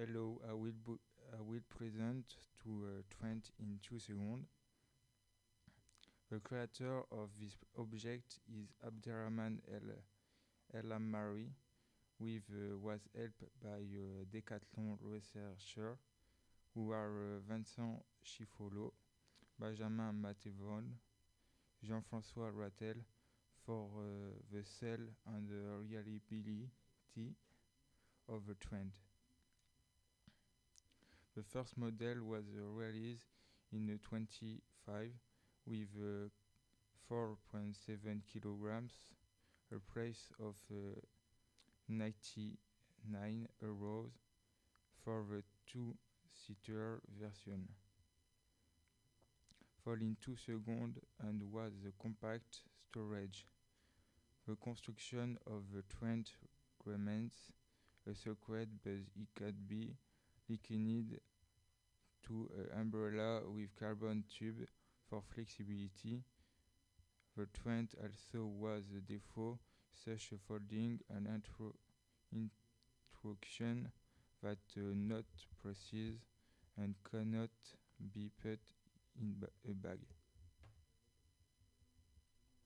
Hello, I will, I will present to uh, Trent in two seconds. The creator of this object is Abderrahman El, El Amari, with uh, was helped by uh, Decathlon researchers who are Vincent Chifolo, Benjamin Matevon, Jean-François Rattel for the cell and the reliability of the trend. The first model was uh, released in 25 with uh, 4.7 kilograms, a price of uh, 99 euros for the two-seater version. Fall in two seconds and was the compact storage. The construction of the Trent remains a secret, but it can be likened to an umbrella with carbon tube for flexibility. The Trent also was a default, such a folding and intro introduction that uh, not precise and cannot be put in ba a bag.